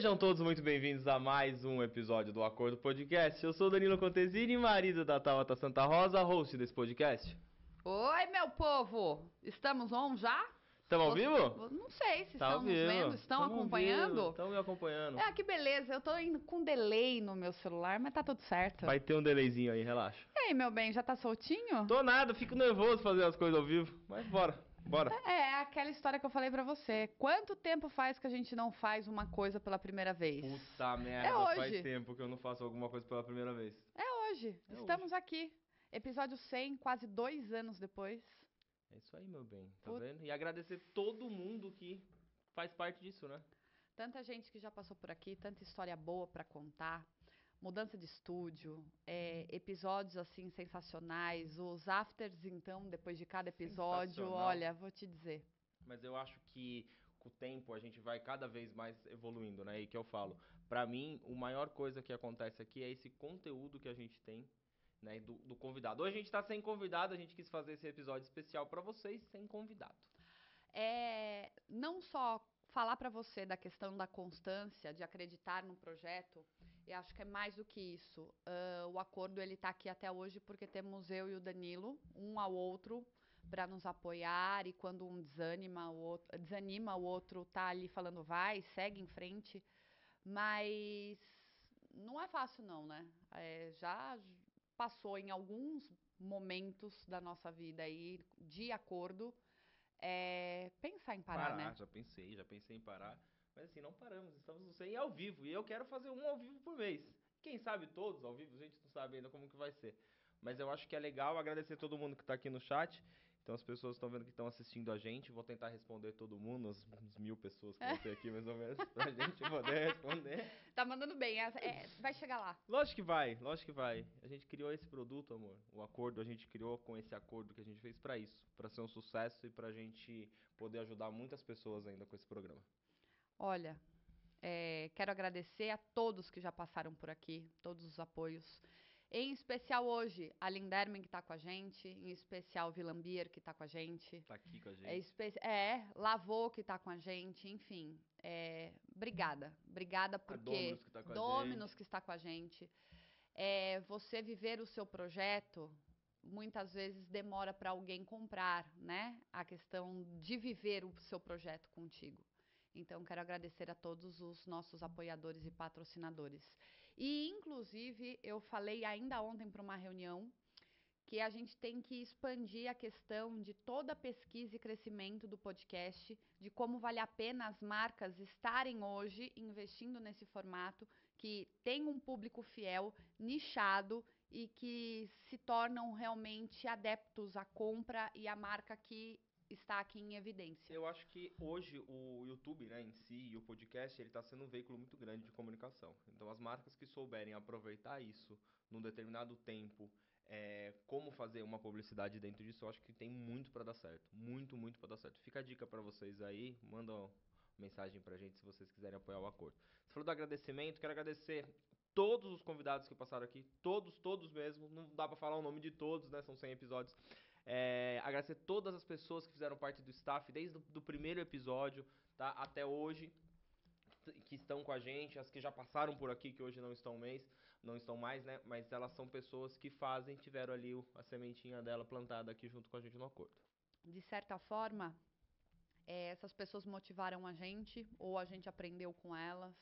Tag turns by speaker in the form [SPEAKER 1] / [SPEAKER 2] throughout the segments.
[SPEAKER 1] Sejam todos muito bem-vindos a mais um episódio do Acordo Podcast. Eu sou o Danilo Contesini, marido da Tabata Santa Rosa, host desse podcast.
[SPEAKER 2] Oi, meu povo! Estamos on já?
[SPEAKER 1] Estamos ao vivo?
[SPEAKER 2] Não sei se
[SPEAKER 1] Tá
[SPEAKER 2] estão nos vendo, estão
[SPEAKER 1] Tamo
[SPEAKER 2] acompanhando.
[SPEAKER 1] Estão me acompanhando.
[SPEAKER 2] É, que beleza, eu tô indo com delay no meu celular, mas tá tudo certo.
[SPEAKER 1] Vai ter um delayzinho aí, relaxa.
[SPEAKER 2] E aí, meu bem, já tá soltinho?
[SPEAKER 1] Tô nada, fico nervoso fazer as coisas ao vivo, mas bora, bora.
[SPEAKER 2] É, aquela história que eu falei pra você. Quanto tempo faz que a gente não faz uma coisa pela primeira vez?
[SPEAKER 1] Puta merda,
[SPEAKER 2] É hoje.
[SPEAKER 1] faz tempo que eu não faço alguma coisa pela primeira vez.
[SPEAKER 2] É hoje,
[SPEAKER 1] É
[SPEAKER 2] estamos aqui. Episódio 100, quase dois anos depois.
[SPEAKER 1] É isso aí, meu bem, tá vendo? E agradecer todo mundo que faz parte disso, né?
[SPEAKER 2] Tanta gente que já passou por aqui, tanta história boa pra contar. Mudança de estúdio, é, episódios assim sensacionais, os afters então, depois de cada episódio, olha, vou te dizer.
[SPEAKER 1] Mas eu acho que com o tempo a gente vai cada vez mais evoluindo, né? E que eu falo, pra mim, a maior coisa que acontece aqui é esse conteúdo que a gente tem, né, do, do convidado. Hoje a gente tá sem convidado, a gente quis fazer esse episódio especial pra vocês sem convidado.
[SPEAKER 2] É, não só falar pra você da questão da constância, de acreditar no projeto, eu acho que é mais do que isso. Ah, o acordo ele tá aqui até hoje porque temos eu e o Danilo, um ao outro, para nos apoiar e quando um desanima, o outro, desanima, o outro tá ali falando vai, segue em frente. Mas não é fácil não, né? É, já passou em alguns momentos da nossa vida aí de acordo é, pensar em parar, né?
[SPEAKER 1] já pensei, já pensei em parar. Mas assim, não paramos, estamos no 100 ao vivo. E eu quero fazer um ao vivo por mês. Quem sabe todos ao vivo, a gente não sabe ainda como que vai ser. Mas eu acho que é legal agradecer todo mundo que tá aqui no chat. Então as pessoas estão vendo que estão assistindo a gente. Vou tentar responder todo mundo, as mil pessoas que vão ter aqui mais ou menos, pra gente poder responder.
[SPEAKER 2] Tá mandando bem, é- é, vai chegar lá.
[SPEAKER 1] Lógico que vai, lógico que vai. A gente criou esse produto, amor. O acordo a gente criou com esse acordo que a gente fez pra isso, Pra ser um sucesso e pra gente poder ajudar muitas pessoas ainda com esse programa.
[SPEAKER 2] Olha, é, quero agradecer a todos que já passaram por aqui, todos os apoios. Em especial hoje, a Linderman que tá com a gente, em especial o Vilambier que tá com a gente.
[SPEAKER 1] Tá aqui com a gente.
[SPEAKER 2] É, espe- é, Lavô que tá com a gente, enfim. é, obrigada. Obrigada porque.
[SPEAKER 1] Dominus que tá com a
[SPEAKER 2] Dominus que está com a gente. É, você viver o seu projeto muitas vezes demora para alguém comprar, né? A questão de viver o seu projeto contigo. Então, quero agradecer a todos os nossos apoiadores e patrocinadores. E, inclusive, eu falei ainda ontem para uma reunião que a gente tem que expandir a questão de toda a pesquisa e crescimento do podcast, de como vale a pena as marcas estarem hoje investindo nesse formato, que tem um público fiel, nichado e que se tornam realmente adeptos à compra e à marca que está aqui em evidência.
[SPEAKER 1] Eu acho que hoje o YouTube, né, em si, e o podcast, ele está sendo um veículo muito grande de comunicação. Então, as marcas que souberem aproveitar isso num determinado tempo, é, como fazer uma publicidade dentro disso, eu acho que tem muito para dar certo. Muito, muito para dar certo. Fica a dica para vocês aí, manda uma mensagem pra gente se vocês quiserem apoiar o acordo. Você falou do agradecimento, quero agradecer todos os convidados que passaram aqui, todos, todos mesmo, não dá pra falar o nome de todos, né, são 100 episódios. É, agradecer todas as pessoas que fizeram parte do staff desde o do primeiro episódio tá, até hoje, que estão com a gente, as que já passaram por aqui, que hoje não estão mês, não estão mais, né? Mas elas são pessoas que fazem, tiveram ali a sementinha dela plantada aqui junto com a gente no acordo.
[SPEAKER 2] de certa forma, eh, essas pessoas motivaram a gente, ou a gente aprendeu com elas,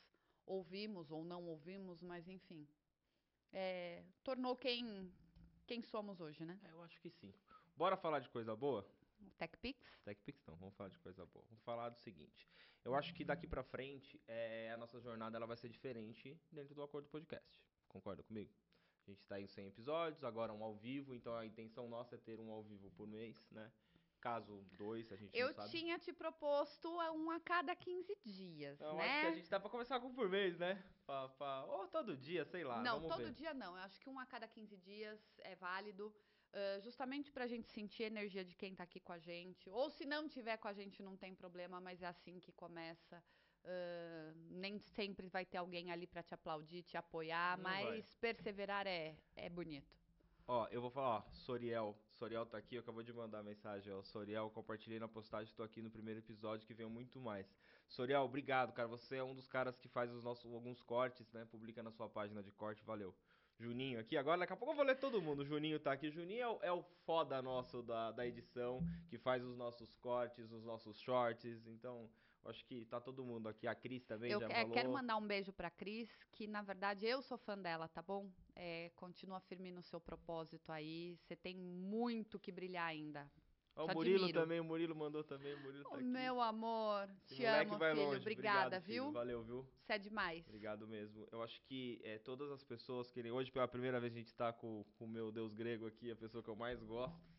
[SPEAKER 2] ouvimos ou não ouvimos, mas enfim. Eh, tornou quem, quem somos hoje, né?
[SPEAKER 1] É, eu acho que sim. Bora falar de coisa boa?
[SPEAKER 2] TechPix.
[SPEAKER 1] TechPix não, vamos falar de coisa boa. Vamos falar do seguinte. Eu acho que daqui pra frente, é, a nossa jornada ela vai ser diferente dentro do Acordo Podcast. Concorda comigo? A gente tá em 100 episódios, agora um ao vivo, então a intenção nossa é ter um ao vivo por mês, né? Caso dois, a gente
[SPEAKER 2] Eu tinha te proposto um a cada 15 dias,
[SPEAKER 1] Então,
[SPEAKER 2] né?
[SPEAKER 1] acho que a gente dá pra começar com um por mês, né? Pra, pra- Ou todo dia, sei lá.
[SPEAKER 2] não, todo
[SPEAKER 1] ver.
[SPEAKER 2] dia não. Eu acho que um a cada 15 dias é válido. Ah, justamente pra gente sentir a energia de quem tá aqui com a gente. Ou se não tiver com a gente, não tem problema, mas é assim que começa. Ah, nem sempre vai ter alguém ali pra te aplaudir, te apoiar,
[SPEAKER 1] Não
[SPEAKER 2] mas
[SPEAKER 1] vai.
[SPEAKER 2] perseverar é, é bonito.
[SPEAKER 1] Ó, eu vou falar, ó, Soriel. Soriel tá aqui, acabou de mandar mensagem, ó. Soriel, compartilhei na postagem, tô aqui no primeiro episódio que veio muito mais. Soriel, obrigado, cara. Você é um dos caras que faz os nossos alguns cortes, né? Publica na sua página de corte, valeu. Juninho aqui, agora daqui a pouco eu vou ler todo mundo. O Juninho tá aqui. Juninho é o, é o foda nosso da, da edição, que faz os nossos cortes, os nossos shorts. Então, acho que tá todo mundo aqui. A Cris também
[SPEAKER 2] Eu
[SPEAKER 1] já
[SPEAKER 2] que-
[SPEAKER 1] falou.
[SPEAKER 2] quero mandar um beijo pra Cris, que na verdade eu sou fã dela, tá bom? É, continua firme no seu propósito aí. Você tem muito que brilhar ainda.
[SPEAKER 1] Ó, o Murilo
[SPEAKER 2] admiro.
[SPEAKER 1] também, o Murilo mandou também. O Murilo tá
[SPEAKER 2] Ô,
[SPEAKER 1] aqui.
[SPEAKER 2] meu amor,
[SPEAKER 1] Esse
[SPEAKER 2] te amo,
[SPEAKER 1] vai
[SPEAKER 2] filho.
[SPEAKER 1] longe.
[SPEAKER 2] Obrigada,
[SPEAKER 1] Obrigado, filho.
[SPEAKER 2] viu?
[SPEAKER 1] Valeu, viu?
[SPEAKER 2] Você é demais.
[SPEAKER 1] Obrigado mesmo. Eu acho que é, todas as pessoas que hoje pela primeira vez a gente tá com o meu Deus grego aqui, a pessoa que eu mais gosto.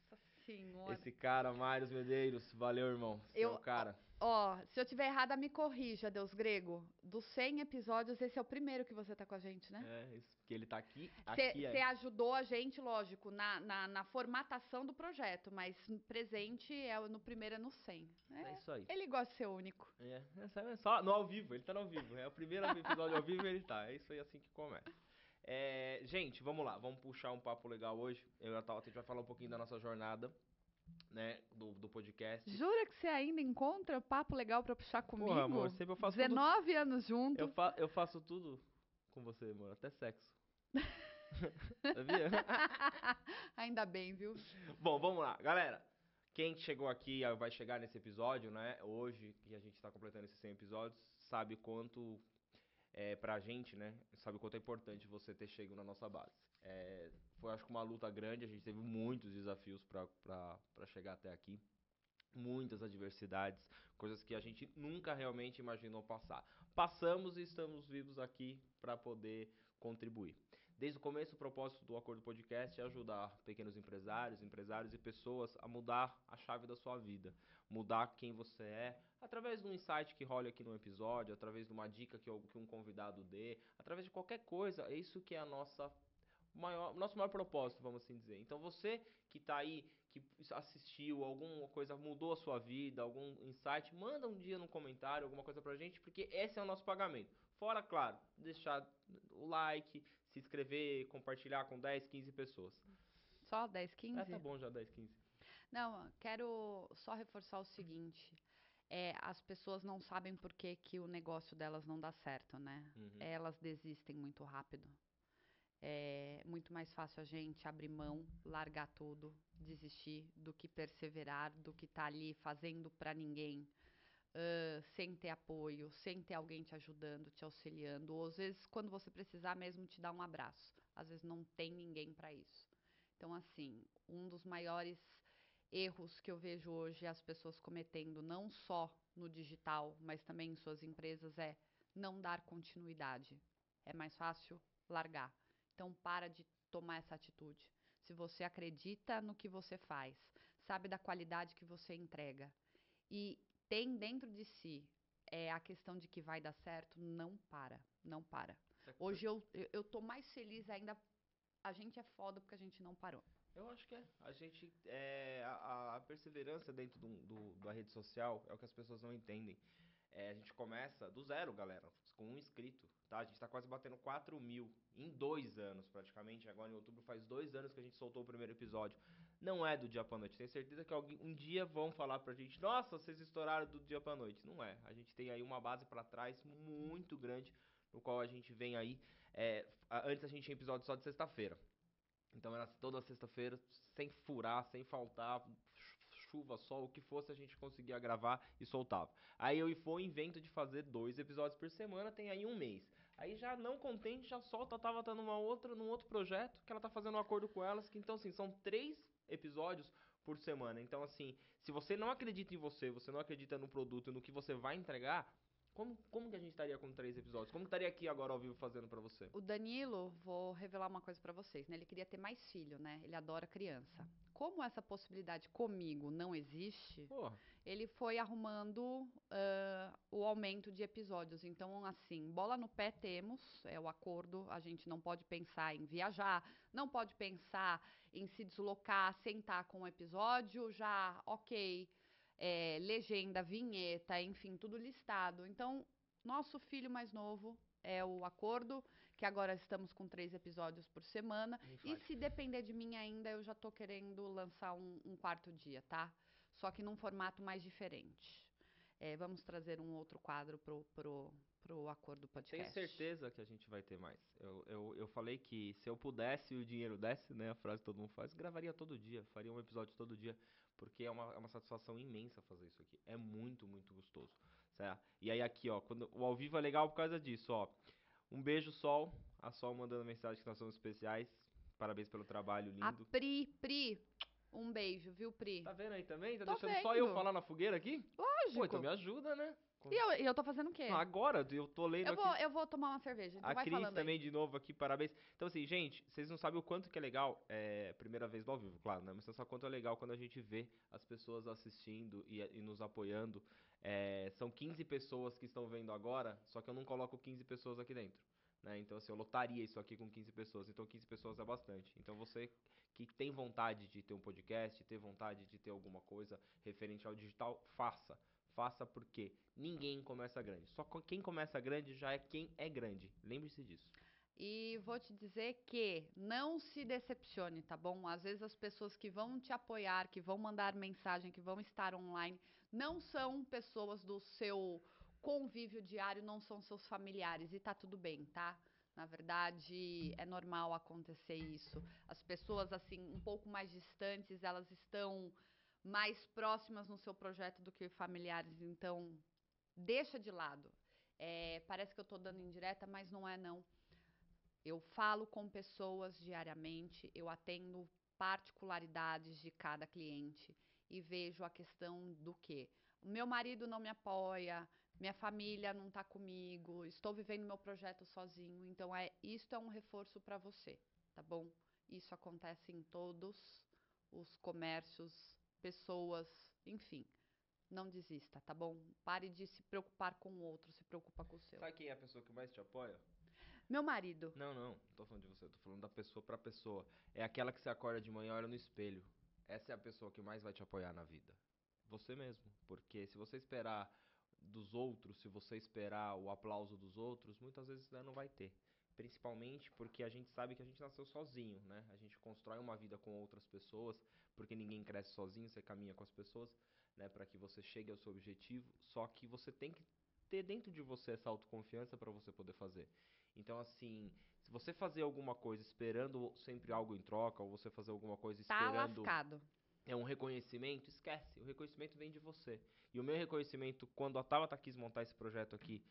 [SPEAKER 2] Senhora.
[SPEAKER 1] Esse cara, Mários Medeiros. Valeu, irmão. Você é
[SPEAKER 2] Eu-
[SPEAKER 1] o cara.
[SPEAKER 2] Ó, se eu tiver errada, me corrija, Deus grego. Dos 100 episódios, esse é o primeiro que você tá com a gente, né?
[SPEAKER 1] É, isso, porque ele tá aqui,
[SPEAKER 2] Você
[SPEAKER 1] é.
[SPEAKER 2] ajudou a gente, lógico, na, na, na formatação do projeto, mas presente é no primeiro é no 100.
[SPEAKER 1] É
[SPEAKER 2] É,
[SPEAKER 1] isso aí.
[SPEAKER 2] ele gosta de ser único.
[SPEAKER 1] É, é só- é só no ao vivo, ele tá no ao vivo. É o primeiro episódio ao vivo ele tá. É isso aí assim que começa. É, gente, vamos lá, vamos puxar um papo legal hoje. Eu e a Tauta, a gente vai falar um pouquinho da nossa jornada, né, do, do podcast.
[SPEAKER 2] Jura que você ainda encontra papo legal pra puxar comigo?
[SPEAKER 1] Porra, amor, sempre eu faço tudo
[SPEAKER 2] 19 anos junto.
[SPEAKER 1] Eu, fa eu faço tudo com você, amor, até sexo. Sabia?
[SPEAKER 2] ainda bem, viu?
[SPEAKER 1] Bom, vamos lá, galera. Quem chegou aqui, ah, vai chegar nesse episódio, né? Hoje, que a gente tá completando esses 100 episódios, sabe quanto é pra gente, né? Sabe quanto é importante você ter chego na nossa base. É, foi, acho que, uma luta grande. A gente teve muitos desafios pra chegar até aqui. Muitas adversidades, coisas que a gente nunca realmente imaginou passar. Passamos e estamos vivos aqui para poder contribuir. Desde o começo, o propósito do Acordo Podcast é ajudar pequenos empresários, empresários e pessoas a mudar a chave da sua vida, mudar quem você é, através de um insight que rola aqui no episódio, através de uma dica que, que um convidado dê, através de qualquer coisa. É isso que é a nossa maior, nosso maior propósito, vamos assim dizer. Então você que está aí, que assistiu, alguma coisa mudou a sua vida, algum insight, manda um dia no comentário alguma coisa pra gente, porque esse é o nosso pagamento. Fora, claro, deixar o like, se inscrever, compartilhar com 10, 15 pessoas.
[SPEAKER 2] Só 10, 15?
[SPEAKER 1] Ah, tá bom já 10, 15.
[SPEAKER 2] Não, quero só reforçar o seguinte. É, as pessoas não sabem por que, que o negócio delas não dá certo, né?
[SPEAKER 1] Uhum.
[SPEAKER 2] Elas desistem muito rápido. É muito mais fácil a gente abrir mão, largar tudo, desistir, do que perseverar, do que estar ali fazendo para ninguém, ãh, sem ter apoio, sem ter alguém te ajudando, te auxiliando, ou às vezes quando você precisar mesmo te dar um abraço. Às vezes não tem ninguém para isso. Então, assim, um dos maiores erros que eu vejo hoje as pessoas cometendo, não só no digital, mas também em suas empresas, é não dar continuidade. É mais fácil largar. Então, para de tomar essa atitude. Se você acredita no que você faz, sabe da qualidade que você entrega e tem dentro de si é, a questão de que vai dar certo, não para, não para. Hoje eu, eu, eu tô mais feliz ainda. A gente é foda porque a gente não parou.
[SPEAKER 1] Eu acho que é. A gente. É, a, a perseverança dentro do, do- da rede social é o que as pessoas não entendem. É, a gente começa do zero, galera, com um inscrito, tá? A gente tá quase batendo 4 mil em dois anos, praticamente. Agora em outubro faz dois anos que a gente soltou o primeiro episódio. Não é do dia pra noite. Tenho certeza que alguém, um dia vão falar pra gente: Nossa, vocês estouraram do dia pra noite. Não é. A gente tem aí uma base pra trás muito grande, no qual a gente vem aí. é, antes a gente tinha episódio só de sexta-feira. Então era toda sexta-feira, sem furar, sem faltar, chu- chuva, sol, o que fosse, a gente conseguia gravar e soltava. Aí eu e foi invento de fazer dois episódios por semana, tem aí um mês. Aí já não contente, já solta, tava tendo uma outra, num outro projeto, que ela tá fazendo um acordo com elas, que então assim, são três episódios por semana. Então assim, se você não acredita em você, você não acredita no produto e no que você vai entregar, como, como que a gente estaria com três episódios? Como estaria aqui agora ao vivo fazendo pra você?
[SPEAKER 2] O Danilo, vou revelar uma coisa pra vocês, né? Ele queria ter mais filho, né? Ele adora criança. Como essa possibilidade comigo não existe,
[SPEAKER 1] Porra,
[SPEAKER 2] ele foi arrumando ah, o aumento de episódios. Então, assim, bola no pé temos, é o acordo. A gente não pode pensar em viajar, não pode pensar em se deslocar, sentar com o episódio, já, ok, é, legenda, vinheta, enfim, tudo listado. Então, nosso filho mais novo é o acordo que agora estamos com três episódios por semana. E se depender de mim ainda, eu já tô querendo lançar um, um quarto dia, tá? Só que num formato mais diferente. É, vamos trazer um outro quadro pro, pro, pro Acordo
[SPEAKER 1] Tenho
[SPEAKER 2] Podcast.
[SPEAKER 1] certeza que a gente vai ter mais. Eu, eu, eu falei que se eu pudesse e o dinheiro desse, né? A frase que todo mundo faz, gravaria todo dia, faria um episódio todo dia. Porque é uma, é uma satisfação imensa fazer isso aqui. É muito, muito gostoso. Certo? E aí aqui, ó, quando, o ao vivo é legal por causa disso, ó. Um beijo, Sol. A Sol mandando mensagem que nós somos especiais. Parabéns pelo trabalho
[SPEAKER 2] A
[SPEAKER 1] lindo.
[SPEAKER 2] Pri, Pri, um beijo, viu, Pri?
[SPEAKER 1] Tá vendo aí também? Tá
[SPEAKER 2] Tô
[SPEAKER 1] deixando só eu
[SPEAKER 2] vendo.
[SPEAKER 1] falar na fogueira aqui?
[SPEAKER 2] Lógico.
[SPEAKER 1] Pô, então me ajuda, né?
[SPEAKER 2] E eu, eu tô fazendo o quê?
[SPEAKER 1] Não, agora, eu tô lendo
[SPEAKER 2] eu,
[SPEAKER 1] aqui.
[SPEAKER 2] vou, eu vou tomar uma cerveja. Então
[SPEAKER 1] A
[SPEAKER 2] vai
[SPEAKER 1] Cris
[SPEAKER 2] falando aí.
[SPEAKER 1] também de novo aqui, parabéns. Então, assim, gente, vocês não sabem o quanto que é legal, é, primeira vez do ao vivo, claro, né? Mas você sabe o quanto é legal quando a gente vê as pessoas assistindo e, e nos apoiando. É, são 15 pessoas que estão vendo agora, só que eu não coloco 15 pessoas aqui dentro. Né? Então, assim, eu lotaria isso aqui com 15 pessoas. Então, 15 pessoas é bastante. Então, você que tem vontade de ter um podcast, ter vontade de ter alguma coisa referente ao digital, faça. Faça porque ninguém começa grande. Só quem começa grande já é quem é grande. Lembre-se disso.
[SPEAKER 2] E vou te dizer que não se decepcione, tá bom? Às vezes as pessoas que vão te apoiar, que vão mandar mensagem, que vão estar online, não são pessoas do seu convívio diário, não são seus familiares. E tá tudo bem, tá? Na verdade, é normal acontecer isso. As pessoas, assim, um pouco mais distantes, elas estão mais próximas no seu projeto do que familiares. Então, deixa de lado. É, parece que eu tô dando indireta, mas não é não. Eu falo com pessoas diariamente, eu atendo particularidades de cada cliente e vejo a questão do quê? O meu marido não me apoia, minha família não está comigo, estou vivendo meu projeto sozinho. Então é isto é um reforço para você, tá bom? Isso acontece em todos os comércios, pessoas, enfim. Não desista, tá bom? Pare de se preocupar com o outro, se preocupa com o seu.
[SPEAKER 1] Sabe quem é a pessoa que mais te apoia?
[SPEAKER 2] Meu marido.
[SPEAKER 1] Não, não, não tô falando de você, tô falando da pessoa pra pessoa. É aquela que você acorda de manhã e olha no espelho. Essa é a pessoa que mais vai te apoiar na vida. Você mesmo. Porque se você esperar dos outros, se você esperar o aplauso dos outros, muitas vezes né, não vai ter. Principalmente porque a gente sabe que a gente nasceu sozinho, né? A gente constrói uma vida com outras pessoas, porque ninguém cresce sozinho, você caminha com as pessoas, né, para que você chegue ao seu objetivo. Só que você tem que ter dentro de você essa autoconfiança para você poder fazer. Então, assim, se você fazer alguma coisa esperando sempre algo em troca, ou você fazer alguma coisa
[SPEAKER 2] Tá
[SPEAKER 1] esperando
[SPEAKER 2] lascado.
[SPEAKER 1] é um reconhecimento, esquece. O reconhecimento vem de você. E o meu reconhecimento, quando a Tabata quis montar esse projeto aqui,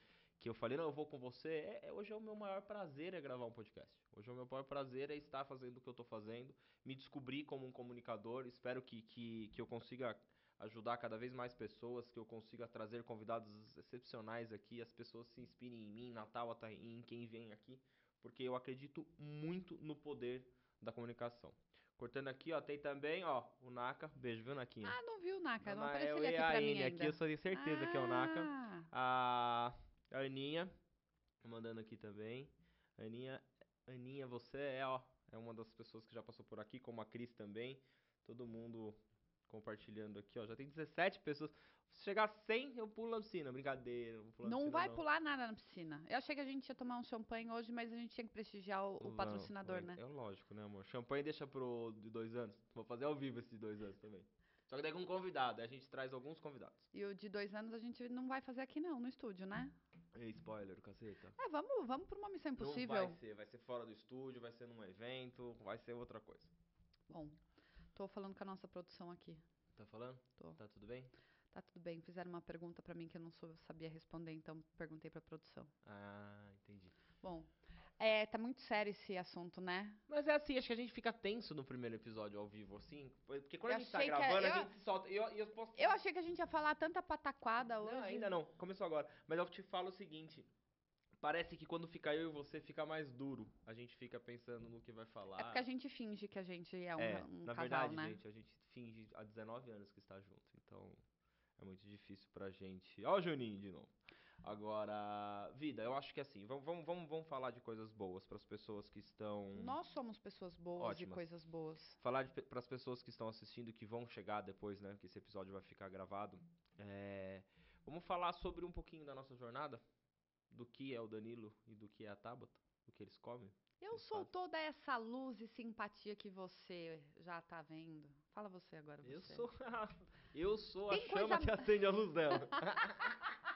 [SPEAKER 1] que eu falei, não, eu vou com você, é, é- hoje é o meu maior prazer é gravar um podcast. Hoje é o meu maior prazer é estar fazendo o que eu tô fazendo, me descobrir como um comunicador, espero que, que, que eu consiga ajudar cada vez mais pessoas, que eu consiga trazer convidados excepcionais aqui, as pessoas se inspirem em mim, na Tabata e em quem vem aqui, porque eu acredito muito no poder da comunicação. Cortando aqui, ó, tem também, ó, o Naka. Beijo, viu, Naquinha?
[SPEAKER 2] Ah, não viu, Naka? Não
[SPEAKER 1] Não,
[SPEAKER 2] apareceu
[SPEAKER 1] eu
[SPEAKER 2] ele aqui pra mim ainda.
[SPEAKER 1] aqui, eu tenho certeza que é o Naka.
[SPEAKER 2] Ah,
[SPEAKER 1] A Aninha, mandando aqui também. Aninha, Aninha, você é, ó, é uma das pessoas que já passou por aqui, como a Cris também. Todo mundo compartilhando aqui, ó. Já tem 17 pessoas. Se chegar a 100, eu pulo na piscina. Brincadeira, não
[SPEAKER 2] Não
[SPEAKER 1] piscina,
[SPEAKER 2] vai pular nada na piscina. Eu achei que a gente ia tomar um champanhe hoje, mas a gente tinha que prestigiar o, o patrocinador,
[SPEAKER 1] vai.
[SPEAKER 2] né?
[SPEAKER 1] É lógico, né, amor? Champanhe deixa pro de dois anos. Vou fazer ao vivo esses dois anos também. Só que daí com um convidado, a gente traz alguns convidados.
[SPEAKER 2] E o de dois anos a gente não vai fazer aqui não, no estúdio, né?
[SPEAKER 1] Ei, spoiler, caceta.
[SPEAKER 2] É, vamos, vamos pra uma missão
[SPEAKER 1] Não
[SPEAKER 2] impossível.
[SPEAKER 1] vai ser, vai ser fora do estúdio, vai ser num evento, vai ser outra coisa.
[SPEAKER 2] Bom, tô falando com a nossa produção aqui.
[SPEAKER 1] Tá falando?
[SPEAKER 2] Tô.
[SPEAKER 1] Tá tudo bem?
[SPEAKER 2] Tá tudo bem. Fizeram uma pergunta pra mim que eu não sou, sabia responder, então perguntei pra produção.
[SPEAKER 1] Ah, entendi.
[SPEAKER 2] Bom, é, tá muito sério esse assunto, né?
[SPEAKER 1] Mas é assim, acho que a gente fica tenso no primeiro episódio ao vivo, assim. Porque quando
[SPEAKER 2] Eu
[SPEAKER 1] a gente tá
[SPEAKER 2] é-
[SPEAKER 1] gravando, a gente se solta. Eu, eu posso.
[SPEAKER 2] Eu achei que a gente ia falar tanta pataquada hoje.
[SPEAKER 1] Não, ainda não. Começou agora. Mas eu te falo o seguinte. Parece que quando fica eu e você, fica mais duro. A gente fica pensando no que vai falar.
[SPEAKER 2] É porque a gente finge que a gente é um,
[SPEAKER 1] É,
[SPEAKER 2] um
[SPEAKER 1] na
[SPEAKER 2] casal,
[SPEAKER 1] verdade,
[SPEAKER 2] né?
[SPEAKER 1] gente, a gente finge há 19 anos que está junto. Então, é muito difícil pra gente. Ó o Juninho de novo. Agora, vida, eu acho que assim, vamos, vamos, vamos, vamos falar de coisas boas pras pessoas que estão.
[SPEAKER 2] Nós somos pessoas boas
[SPEAKER 1] Ótimas.
[SPEAKER 2] e coisas boas.
[SPEAKER 1] Falar para as pessoas que estão assistindo, que vão chegar depois, né? Que esse episódio vai ficar gravado. é, Vamos falar sobre um pouquinho da nossa jornada, do que é o Danilo e do que é a Tabata. o que eles comem.
[SPEAKER 2] Eu
[SPEAKER 1] Eles
[SPEAKER 2] sou
[SPEAKER 1] fazem.
[SPEAKER 2] toda essa luz e simpatia que você já tá vendo. Fala você agora, você.
[SPEAKER 1] Eu sou, eu sou a chama
[SPEAKER 2] coisa-
[SPEAKER 1] que acende a luz dela.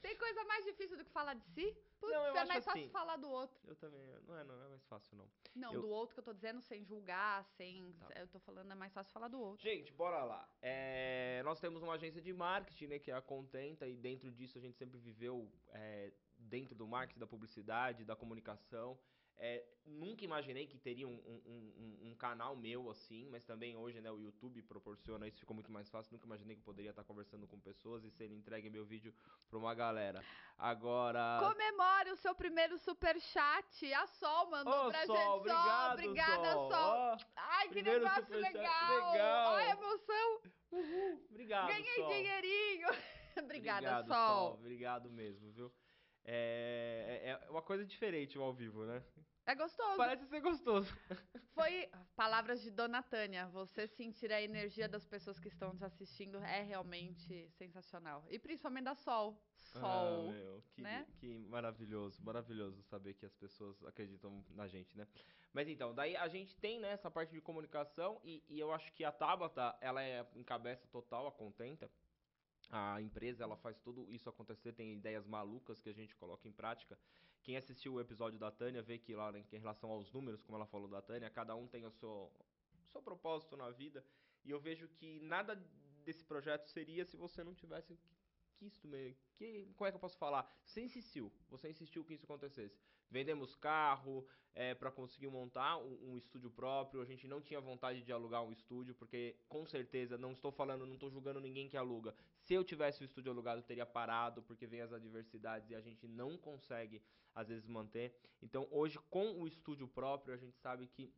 [SPEAKER 2] Tem coisa mais difícil do que falar de si? Putz,
[SPEAKER 1] Não, eu
[SPEAKER 2] é
[SPEAKER 1] acho
[SPEAKER 2] mais fácil
[SPEAKER 1] assim.
[SPEAKER 2] falar do outro.
[SPEAKER 1] Eu também, não é, não é mais fácil não.
[SPEAKER 2] Não,
[SPEAKER 1] Eu-
[SPEAKER 2] do outro que eu tô dizendo sem julgar, sem.
[SPEAKER 1] Tá.
[SPEAKER 2] Eu tô falando é mais fácil falar do outro.
[SPEAKER 1] Gente, bora lá. É, nós temos uma agência de marketing, né, que é a Contenta, e dentro disso a gente sempre viveu é, dentro do marketing, da publicidade, da comunicação. É, nunca imaginei que teria um, um- um- um- canal meu assim, mas também hoje né, o YouTube proporciona isso, ficou muito mais fácil. Nunca imaginei que poderia estar conversando com pessoas e sendo entregue meu vídeo para uma galera. Agora.
[SPEAKER 2] Comemore o seu primeiro superchat. A Sol mandou
[SPEAKER 1] Ô,
[SPEAKER 2] pra
[SPEAKER 1] Sol,
[SPEAKER 2] gente.
[SPEAKER 1] obrigado,
[SPEAKER 2] obrigada,
[SPEAKER 1] Sol.
[SPEAKER 2] Sol.
[SPEAKER 1] Ó,
[SPEAKER 2] Ai, que negócio legal.
[SPEAKER 1] legal.
[SPEAKER 2] Ai, emoção.
[SPEAKER 1] obrigado,
[SPEAKER 2] Ganhei
[SPEAKER 1] Sol.
[SPEAKER 2] dinheirinho. Obrigada,
[SPEAKER 1] Obrigado,
[SPEAKER 2] Sol.
[SPEAKER 1] Obrigado mesmo, viu? É, é- é uma coisa diferente o ao vivo, né?
[SPEAKER 2] É gostoso.
[SPEAKER 1] Parece ser gostoso.
[SPEAKER 2] Foi palavras de Dona Tânia. Você sentir a energia das pessoas que estão te assistindo é realmente sensacional. E principalmente da Sol. Sol.
[SPEAKER 1] Ah, meu, que,
[SPEAKER 2] né?
[SPEAKER 1] que maravilhoso, maravilhoso saber que as pessoas acreditam na gente, né? Mas então, daí a gente tem né, essa parte de comunicação e, e eu acho que a Tabata, ela é encabeça total a Contenta. A empresa, ela faz tudo isso acontecer, tem ideias malucas que a gente coloca em prática. Quem assistiu o episódio da Tânia vê que lá né, que em relação aos números, como ela falou da Tânia, cada um tem o seu, seu propósito na vida. E eu vejo que nada desse projeto seria se você não tivesse quisto meio. Que, como é que eu posso falar? Você insistiu. Você insistiu que isso acontecesse. Vendemos carro é, para conseguir montar um, um estúdio próprio. A gente não tinha vontade de alugar um estúdio, porque com certeza, não estou falando, não estou julgando ninguém que aluga. Se eu tivesse o estúdio alugado, teria parado, porque vem as adversidades e a gente não consegue, às vezes, manter. Então, hoje, com o estúdio próprio, a gente sabe que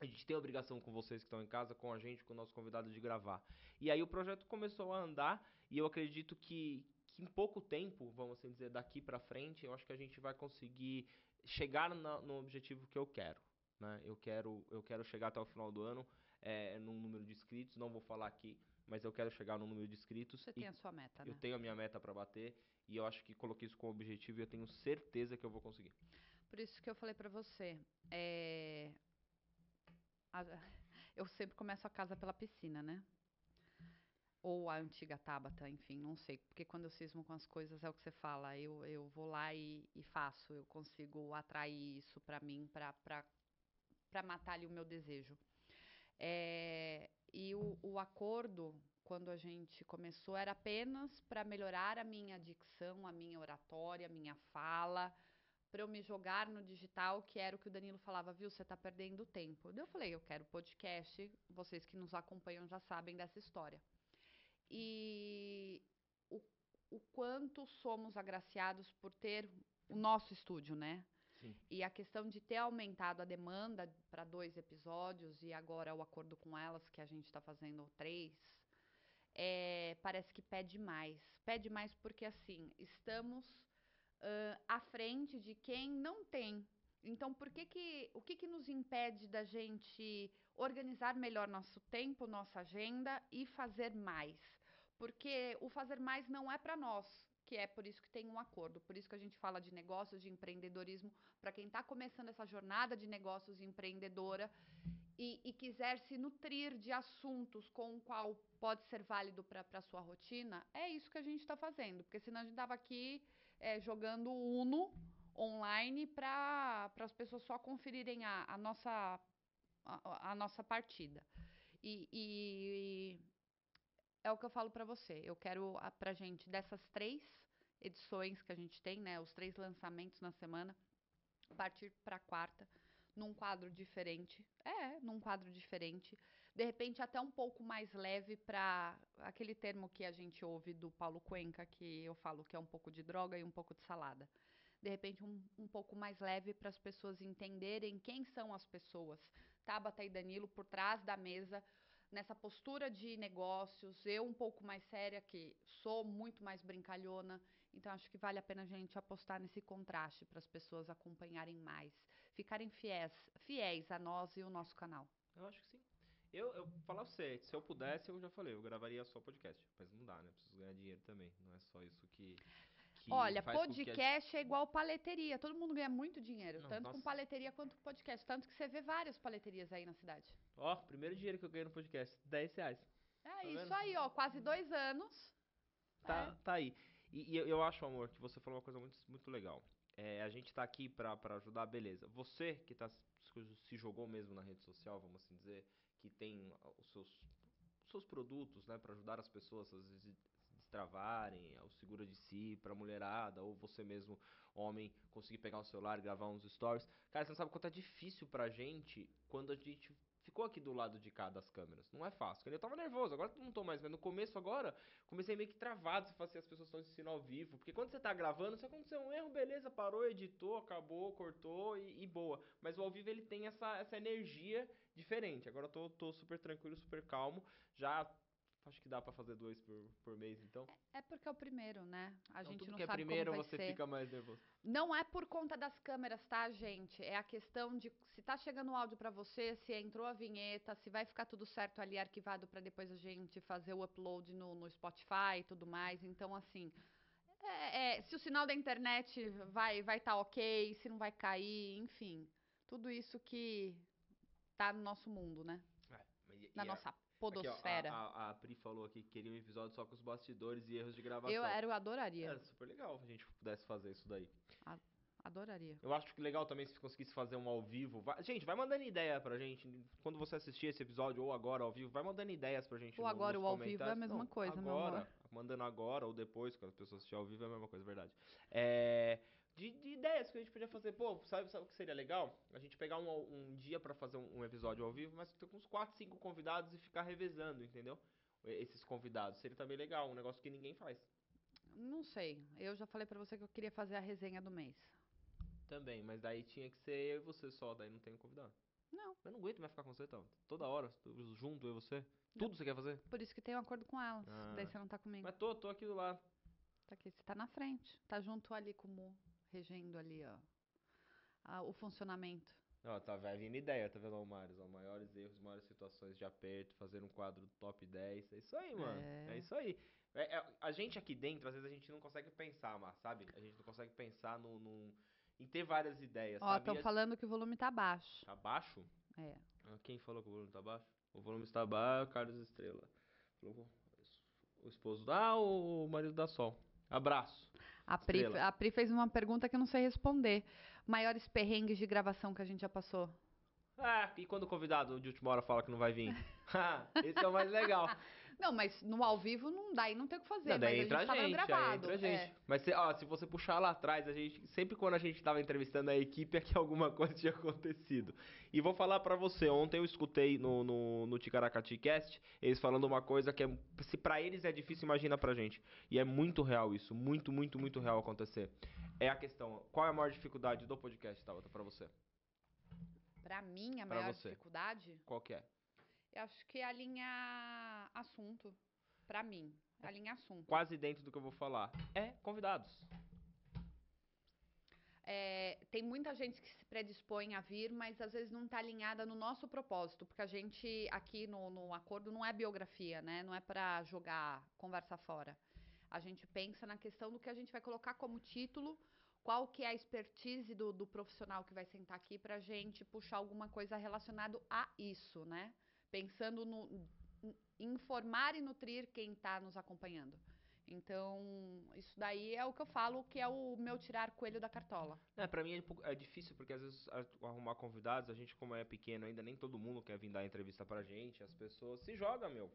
[SPEAKER 1] a gente tem a obrigação com vocês que estão em casa, com a gente, com o nosso convidado de gravar. E aí o projeto começou a andar e eu acredito que, que em pouco tempo, vamos assim dizer, daqui pra frente, eu acho que a gente vai conseguir chegar na- no objetivo que eu quero. Né? Eu quero eu quero chegar até o final do ano é, num número de inscritos, não vou falar aqui, mas eu quero chegar no número de inscritos.
[SPEAKER 2] Você tem a sua meta,
[SPEAKER 1] eu
[SPEAKER 2] né?
[SPEAKER 1] tenho a minha meta pra bater e eu acho que coloquei isso como objetivo e eu tenho certeza que eu vou conseguir.
[SPEAKER 2] Por isso que eu falei pra você. é, Eu sempre começo a casa pela piscina, né? Ou a antiga Tabata, enfim, não sei. Porque quando eu cismo com as coisas é o que você fala. Eu, eu vou lá e, e faço. Eu consigo atrair isso pra mim, pra matar ali o meu desejo. É, e o, o acordo, quando a gente começou, era apenas para melhorar a minha dicção, a minha oratória, a minha fala, para eu me jogar no digital, que era o que o Danilo falava, viu, você está perdendo tempo. Eu falei, eu quero podcast, vocês que nos acompanham já sabem dessa história. E o, o quanto somos agraciados por ter o nosso estúdio, né?
[SPEAKER 1] Sim.
[SPEAKER 2] E a questão de ter aumentado a demanda para dois episódios e agora o acordo com elas, que a gente está fazendo três, é, parece que pede mais. Pede mais porque, assim, estamos ãh, à frente de quem não tem. Então, por que que, o que, que nos impede da gente organizar melhor nosso tempo, nossa agenda e fazer mais? Porque o fazer mais não é para nós, que é por isso que tem um acordo. Por isso que a gente fala de negócios, de empreendedorismo, para quem está começando essa jornada de negócios empreendedora e, e quiser se nutrir de assuntos com o qual pode ser válido para a sua rotina, é isso que a gente está fazendo. Porque senão a gente estava aqui é, jogando Uno online para as pessoas só conferirem a, a nossa, a, a nossa partida. E, e é o que eu falo para você. Eu quero a, pra gente dessas três edições que a gente tem, né, os três lançamentos na semana, partir para quarta num quadro diferente. É, num quadro diferente. De repente até um pouco mais leve para aquele termo que a gente ouve do Paulo Cuenca, que eu falo que é um pouco de droga e um pouco de salada. De repente um, um pouco mais leve para as pessoas entenderem quem são as pessoas. Tabata e Danilo por trás da mesa, nessa postura de negócios, eu um pouco mais séria, que sou muito mais brincalhona. Então, acho que vale a pena a gente apostar nesse contraste para as pessoas acompanharem mais, ficarem fiéis, fiéis a nós e o nosso canal.
[SPEAKER 1] Eu acho que sim. Eu, eu falar pra você, se eu pudesse, eu já falei, eu gravaria só podcast. Mas não dá, né? Preciso ganhar dinheiro também. Não é só isso que, que
[SPEAKER 2] Olha,
[SPEAKER 1] com que
[SPEAKER 2] podcast é igual paleteria. Todo mundo ganha muito dinheiro,
[SPEAKER 1] Não,
[SPEAKER 2] tanto com
[SPEAKER 1] nossa.
[SPEAKER 2] paleteria quanto com podcast. Tanto que você vê várias paleterias aí na cidade.
[SPEAKER 1] Ó, primeiro dinheiro que eu ganhei no podcast, 10 reais.
[SPEAKER 2] É
[SPEAKER 1] vendo?
[SPEAKER 2] isso aí, ó. Quase dois anos.
[SPEAKER 1] Tá, tá aí. E, e eu- acho, amor, que você falou uma coisa muito, muito legal. É, a gente tá aqui pra, pra ajudar, beleza. Você que tá, se- jogou mesmo na rede social, vamos assim dizer, que tem os seus, os seus produtos, né, pra ajudar as pessoas a se destravarem, o segura de si, pra mulherada, ou você mesmo, homem, conseguir pegar o celular e gravar uns stories. Cara, você não sabe quanto é difícil pra gente quando a gente ficou aqui do lado de cá das câmeras. Não é fácil. Eu tava nervoso, agora não tô mais, mas no começo agora, comecei meio que travado se fazer as pessoas estão assistindo ao vivo. Porque quando você tá gravando, se acontecer um erro, beleza, parou, editou, acabou, cortou e, e boa. Mas o ao vivo ele tem essa, essa energia diferente. Agora eu tô, tô super tranquilo, super calmo. Já acho que dá pra fazer dois por, por mês, então.
[SPEAKER 2] É porque é o primeiro, né? A
[SPEAKER 1] Então,
[SPEAKER 2] gente não
[SPEAKER 1] que é
[SPEAKER 2] sabe
[SPEAKER 1] primeiro
[SPEAKER 2] como vai
[SPEAKER 1] você
[SPEAKER 2] ser.
[SPEAKER 1] fica mais nervoso.
[SPEAKER 2] Não é por conta das câmeras, tá, gente? É a questão de se tá chegando o áudio pra você, se entrou a vinheta, se vai ficar tudo certo ali arquivado pra depois a gente fazer o upload no, no Spotify e tudo mais. Então, assim, é- é, se o sinal da internet vai vai tá ok, se não vai cair, enfim, tudo isso que tá no nosso mundo, né?
[SPEAKER 1] E-
[SPEAKER 2] Na
[SPEAKER 1] e a-
[SPEAKER 2] nossa
[SPEAKER 1] aqui, ó,
[SPEAKER 2] podosfera.
[SPEAKER 1] a, a, a Pri falou aqui que queria um episódio só com os bastidores e erros de gravação.
[SPEAKER 2] eu, era, eu adoraria,
[SPEAKER 1] É super legal se a gente pudesse fazer isso daí.
[SPEAKER 2] adoraria.
[SPEAKER 1] Eu acho que legal também se conseguisse fazer um ao vivo. Vai- gente, vai mandando ideia pra gente. Quando você assistir esse episódio ou agora ao vivo, vai mandando ideias pra gente.
[SPEAKER 2] Ou
[SPEAKER 1] no-
[SPEAKER 2] agora ou ao vivo é a mesma
[SPEAKER 1] Não,
[SPEAKER 2] coisa, meu
[SPEAKER 1] agora,
[SPEAKER 2] amor.
[SPEAKER 1] Mandando agora ou depois, quando as pessoas assistirem ao vivo, é a mesma coisa, verdade. É, de, de ideias que a gente podia fazer. Pô, sabe, sabe o que seria legal? A gente pegar um, um dia pra fazer um, um episódio ao vivo, mas ter uns 4, 5 convidados e ficar revezando, entendeu? Esses convidados. Seria também legal, um negócio que ninguém faz.
[SPEAKER 2] Não sei. Eu já falei pra você que eu queria fazer a resenha do mês.
[SPEAKER 1] Também, mas daí tinha que ser eu e você só, daí não tem convidado.
[SPEAKER 2] Não.
[SPEAKER 1] Eu não aguento mais ficar com você, então. Toda hora, junto, eu e você. Tudo você quer fazer?
[SPEAKER 2] Por isso que tem um acordo com elas.
[SPEAKER 1] Ah.
[SPEAKER 2] Daí você não tá comigo.
[SPEAKER 1] Mas tô, tô aqui do lado.
[SPEAKER 2] Tá aqui, você tá na frente. Tá junto ali com o Mu, regendo ali, ó. a- o funcionamento.
[SPEAKER 1] Ó, tá, vai vindo ideia, tá vendo, Almares? Ó, maiores erros, maiores situações de aperto, fazer um quadro top 10. É isso aí, mano. É,
[SPEAKER 2] É.
[SPEAKER 1] isso aí. É- é- a gente aqui dentro, às vezes a gente não consegue pensar, mas, sabe? A gente não consegue pensar no, no- em ter várias ideias,
[SPEAKER 2] Ó, estão falando que o volume tá baixo.
[SPEAKER 1] Tá baixo?
[SPEAKER 2] É.
[SPEAKER 1] Ah, Quem falou que o volume tá baixo? O volume está baixo, Carlos Estrela. O esposo. Ah, o marido da Sol. Abraço.
[SPEAKER 2] A Pri, a Pri fez uma pergunta que eu não sei responder. Maiores perrengues de gravação que a gente já passou.
[SPEAKER 1] Ah, e quando o convidado de última hora fala que não vai vir? Esse é o mais legal.
[SPEAKER 2] Não, mas no ao vivo não dá e não tem o que fazer.
[SPEAKER 1] Não, daí
[SPEAKER 2] mas
[SPEAKER 1] entra
[SPEAKER 2] a gente
[SPEAKER 1] aí
[SPEAKER 2] gravado.
[SPEAKER 1] entra a gente.
[SPEAKER 2] é.
[SPEAKER 1] Mas se, ó, se você puxar lá atrás, a gente sempre quando a gente tava entrevistando a equipe é que alguma coisa tinha acontecido. E vou falar pra você, ontem eu escutei no, no, no Ticaracati Cast, eles falando uma coisa que é, se pra eles é difícil, imagina pra gente. E é muito real isso, muito, muito, muito real acontecer. É a questão, qual é a maior dificuldade do podcast, Tabata, pra você?
[SPEAKER 2] Pra mim, a
[SPEAKER 1] Pra
[SPEAKER 2] maior
[SPEAKER 1] você.
[SPEAKER 2] dificuldade,
[SPEAKER 1] Qual que é?
[SPEAKER 2] eu acho que é alinhar assunto. Pra mim, alinhar assunto.
[SPEAKER 1] Quase dentro do que eu vou falar. É convidados.
[SPEAKER 2] É, tem muita gente que se predispõe a vir, mas às vezes não está alinhada no nosso propósito, porque a gente aqui no, no acordo não é biografia, né? Não é para jogar conversa fora. A gente pensa na questão do que a gente vai colocar como título, qual que é a expertise do, do profissional que vai sentar aqui para a gente puxar alguma coisa relacionado a isso, né? Pensando no informar e nutrir quem está nos acompanhando. Então, isso daí é o que eu falo que é o meu tirar coelho da cartola.
[SPEAKER 1] É, pra mim é, é difícil, porque às vezes arrumar convidados, a gente como é pequeno ainda, nem todo mundo quer vir dar entrevista pra gente, as pessoas se jogam, meu.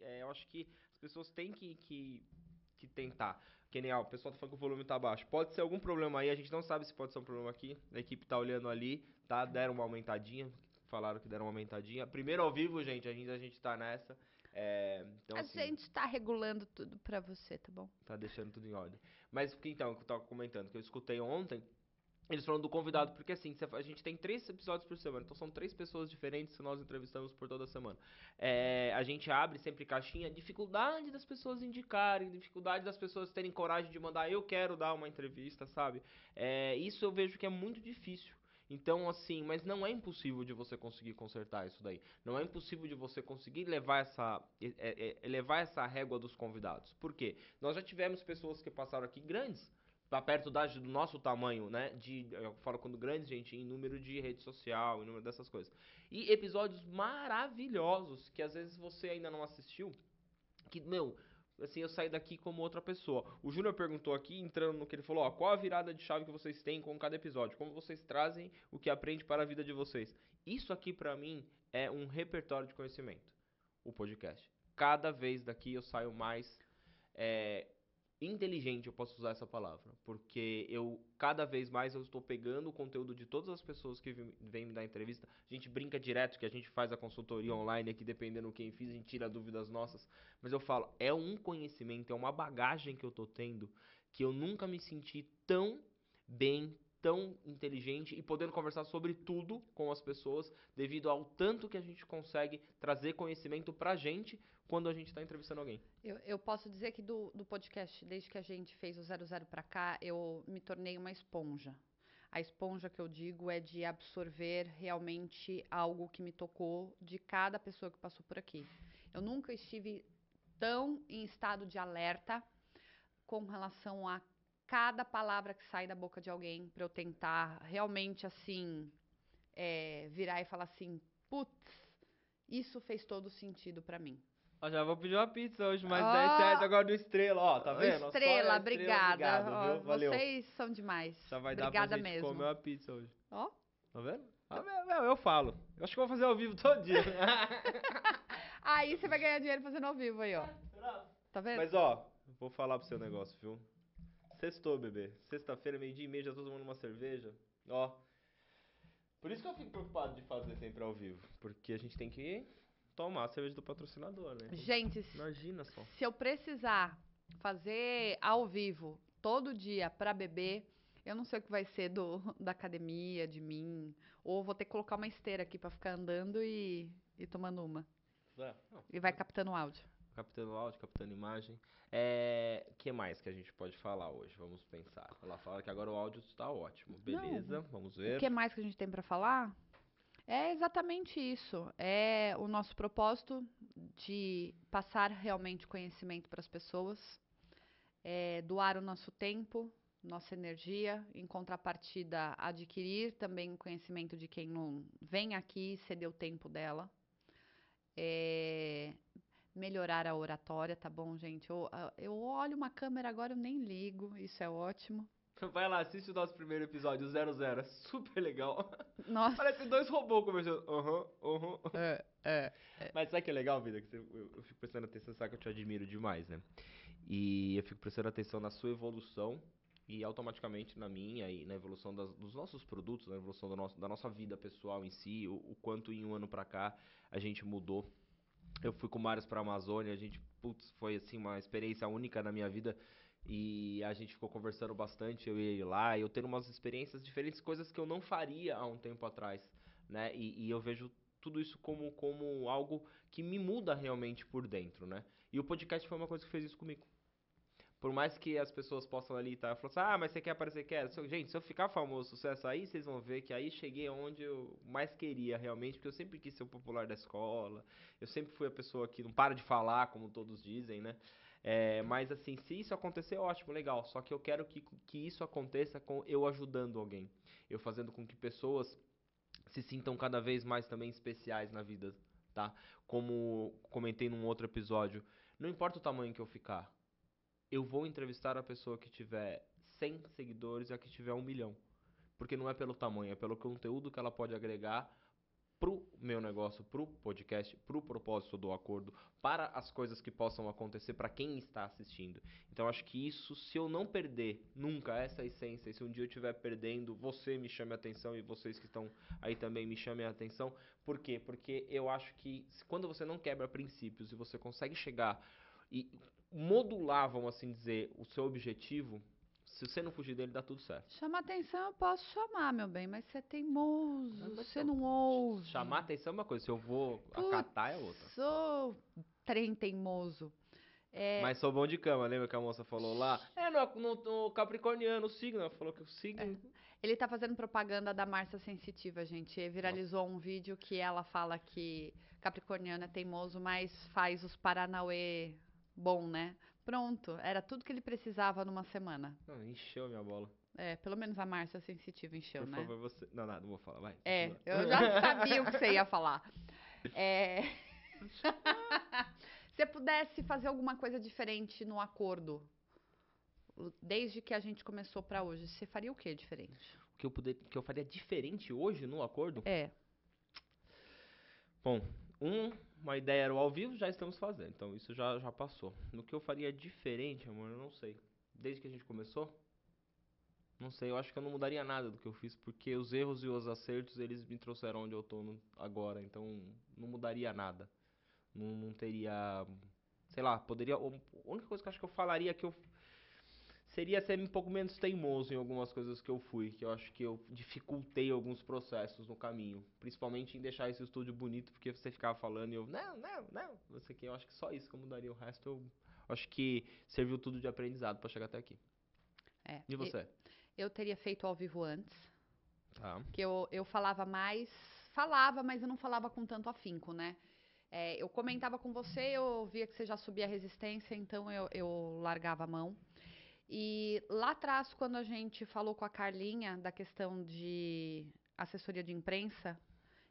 [SPEAKER 1] É, eu acho que as pessoas têm que, que, que tentar. Que nem, ó, o pessoal tá falando que o volume tá baixo. Pode ser algum problema aí, a gente não sabe se pode ser um problema aqui. A equipe tá olhando ali, tá? Deram uma aumentadinha, falaram que deram uma aumentadinha. Primeiro ao vivo, gente, ainda a gente tá nessa. É, então,
[SPEAKER 2] a
[SPEAKER 1] assim,
[SPEAKER 2] gente tá regulando tudo pra você, tá bom?
[SPEAKER 1] Tá deixando tudo em ordem. Mas o que então, que eu tava comentando, que eu escutei ontem, eles falando do convidado, porque assim, a gente tem três episódios por semana, então são três pessoas diferentes que nós entrevistamos por toda semana. É, a gente abre sempre caixinha, dificuldade das pessoas indicarem, dificuldade das pessoas terem coragem de mandar, eu quero dar uma entrevista, sabe? É, isso eu vejo que é muito difícil. Então, assim, mas não é impossível de você conseguir consertar isso daí. Não é impossível de você conseguir levar essa, é, é, levar essa régua dos convidados. Por quê? Nós já tivemos pessoas que passaram aqui grandes, tá perto da, do nosso tamanho, né? De, eu falo quando grande, gente, em número de rede social, em número dessas coisas. E episódios maravilhosos que às vezes você ainda não assistiu, que, meu, assim, eu saí daqui como outra pessoa. O Júnior perguntou aqui, entrando no que ele falou, ó, qual a virada de chave que vocês têm com cada episódio? Como vocês trazem o que aprende para a vida de vocês? Isso aqui para mim é um repertório de conhecimento, o podcast. Cada vez daqui eu saio mais é, inteligente, eu posso usar essa palavra, porque eu cada vez mais eu estou pegando o conteúdo de todas as pessoas que vêm me dar entrevista. A gente brinca direto que a gente faz a consultoria online aqui, dependendo quem fiz, a gente tira dúvidas nossas, mas eu falo, é um conhecimento, é uma bagagem que eu tô tendo que eu nunca me senti tão bem, tão inteligente e podendo conversar sobre tudo com as pessoas, devido ao tanto que a gente consegue trazer conhecimento pra gente quando a gente está entrevistando alguém.
[SPEAKER 2] Eu, eu, posso dizer que do, do podcast, desde que a gente fez o 00 para cá, eu me tornei uma esponja. A esponja que eu digo é de absorver realmente algo que me tocou de cada pessoa que passou por aqui. Eu nunca estive tão em estado de alerta com relação a cada palavra que sai da boca de alguém para eu tentar realmente assim é, virar e falar assim, putz, isso fez todo sentido para mim.
[SPEAKER 1] Ó, já vou pedir uma pizza hoje, mais oh, 10 reais agora do Estrela, ó, tá vendo?
[SPEAKER 2] Estrela, obrigada. Obrigado, Valeu. Vocês são demais. Já vai obrigada dar pra gente mesmo.
[SPEAKER 1] comer uma pizza hoje. Ó. Tá vendo? Ah, meu, eu falo. Eu acho que eu vou fazer ao vivo todo dia.
[SPEAKER 2] aí você vai ganhar dinheiro fazendo ao vivo aí, ó. Tá vendo?
[SPEAKER 1] Mas, ó, vou falar pro seu negócio, viu? Sextou, bebê. Sexta-feira, meio-dia e meia, já tô tomando uma cerveja. Ó. Por isso que eu fico preocupado de fazer sempre ao vivo. Porque a gente tem que tomar a cerveja do patrocinador, né?
[SPEAKER 2] Gente, imagina só. Se eu precisar fazer ao vivo todo dia para beber, eu não sei o que vai ser do, da academia, de mim. Ou vou ter que colocar uma esteira aqui para ficar andando e, e tomando uma. É, e vai captando áudio.
[SPEAKER 1] Captando áudio, captando imagem. É, que mais que a gente pode falar hoje? Vamos pensar. Ela fala que agora o áudio está ótimo. Beleza, não. vamos ver.
[SPEAKER 2] O que mais que a gente tem para falar? É exatamente isso. É o nosso propósito de passar realmente conhecimento para as pessoas, é doar o nosso tempo, nossa energia, em contrapartida, adquirir também o conhecimento de quem não vem aqui e ceder o tempo dela. É melhorar a oratória, tá bom, gente? Eu, eu olho uma câmera agora, eu nem ligo, isso é ótimo.
[SPEAKER 1] Vai lá, assiste o nosso primeiro episódio, 00. É super legal.
[SPEAKER 2] Nossa.
[SPEAKER 1] Parece dois robôs conversando. Aham, uhum, aham. Uhum. É, é, é, Mas sabe que é legal, vida? Que eu, eu, fico prestando atenção, sabe que eu te admiro demais, né? E eu fico prestando atenção na sua evolução e automaticamente na minha e na evolução das, dos nossos produtos, na evolução do nosso, da nossa vida pessoal em si, o, o quanto em um ano pra cá a gente mudou. Eu fui com o Marius pra Amazônia, a gente, putz, foi assim uma experiência única na minha vida e a gente ficou conversando bastante, eu e ele lá, e eu tendo umas experiências diferentes, coisas que eu não faria há um tempo atrás, né? E, e eu vejo tudo isso como, como algo que me muda realmente por dentro, né? E o podcast foi uma coisa que fez isso comigo. Por mais que as pessoas possam ali estar tá, falando assim, ah, mas você quer aparecer, quer? Gente, se eu ficar famoso, sucesso aí, vocês vão ver que aí cheguei onde eu mais queria realmente, porque eu sempre quis ser o popular da escola, eu sempre fui a pessoa que não para de falar, como todos dizem, né? É, mas assim, se isso acontecer, ótimo, legal. Só que eu quero que, que isso aconteça com eu ajudando alguém. Eu fazendo com que pessoas se sintam cada vez mais também especiais na vida, tá? Como comentei num outro episódio, não importa o tamanho que eu ficar, eu vou entrevistar a pessoa que tiver 100 seguidores e a que tiver um milhão. Porque não é pelo tamanho, é pelo conteúdo que ela pode agregar pro meu negócio, pro podcast, pro propósito do acordo, para as coisas que possam acontecer para quem está assistindo. Então acho que isso, se eu não perder nunca essa essência, e se um dia eu estiver perdendo, você me chame a atenção e vocês que estão aí também me chamem a atenção. Por quê? Porque eu acho que quando você não quebra princípios e você consegue chegar e modular, vamos assim dizer, o seu objetivo, se você não fugir dele, dá tudo certo.
[SPEAKER 2] Chamar atenção eu posso chamar, meu bem, mas você é teimoso, não, você não ouve.
[SPEAKER 1] Chamar atenção é uma coisa, se eu vou Putz, acatar é outra.
[SPEAKER 2] Sou trem teimoso.
[SPEAKER 1] É... Mas sou bom de cama, lembra que a moça falou lá? É, no, no, no Capricorniano, o signo, ela falou que o signo... É.
[SPEAKER 2] Ele tá fazendo propaganda da Marcia Sensitiva, gente. Viralizou um vídeo que ela fala que Capricorniano é teimoso, mas faz os Paranauê bom, né? Pronto, era tudo que ele precisava numa semana.
[SPEAKER 1] Não, encheu a minha bola.
[SPEAKER 2] É, pelo menos a Márcia Sensitiva encheu,
[SPEAKER 1] Por
[SPEAKER 2] né?
[SPEAKER 1] favor, você. Não, nada, não vou falar, vai.
[SPEAKER 2] É,
[SPEAKER 1] continua.
[SPEAKER 2] eu já sabia o que você ia falar. É... Se você pudesse fazer alguma coisa diferente no acordo, desde que a gente começou pra hoje, você faria o que diferente?
[SPEAKER 1] O que eu, poder, que eu faria diferente hoje no acordo?
[SPEAKER 2] É,
[SPEAKER 1] Bom, um, uma ideia era o ao vivo, já estamos fazendo, então isso já, já passou. No que eu faria diferente, amor, eu não sei. Desde que a gente começou? Não sei, eu acho que eu não mudaria nada do que eu fiz, porque os erros e os acertos, eles me trouxeram onde eu tô no- agora, então não mudaria nada. Não, não teria, sei lá, poderia, a única coisa que eu acho que eu falaria que eu seria ser um pouco menos teimoso em algumas coisas que eu fui, que eu acho que eu dificultei alguns processos no caminho, principalmente em deixar esse estúdio bonito, porque você ficava falando e eu, não, não, não, não sei o que, eu acho que só isso que eu mudaria, o resto eu acho que serviu tudo de aprendizado pra chegar até aqui.
[SPEAKER 2] é.
[SPEAKER 1] E você?
[SPEAKER 2] Eu teria feito ao vivo antes,
[SPEAKER 1] Tá.
[SPEAKER 2] que eu, eu falava mais, falava, mas eu não falava com tanto afinco, né? É, eu comentava com você, eu via que você já subia a resistência, então eu, eu largava a mão. E lá atrás, quando a gente falou com a Carlinha da questão de assessoria de imprensa,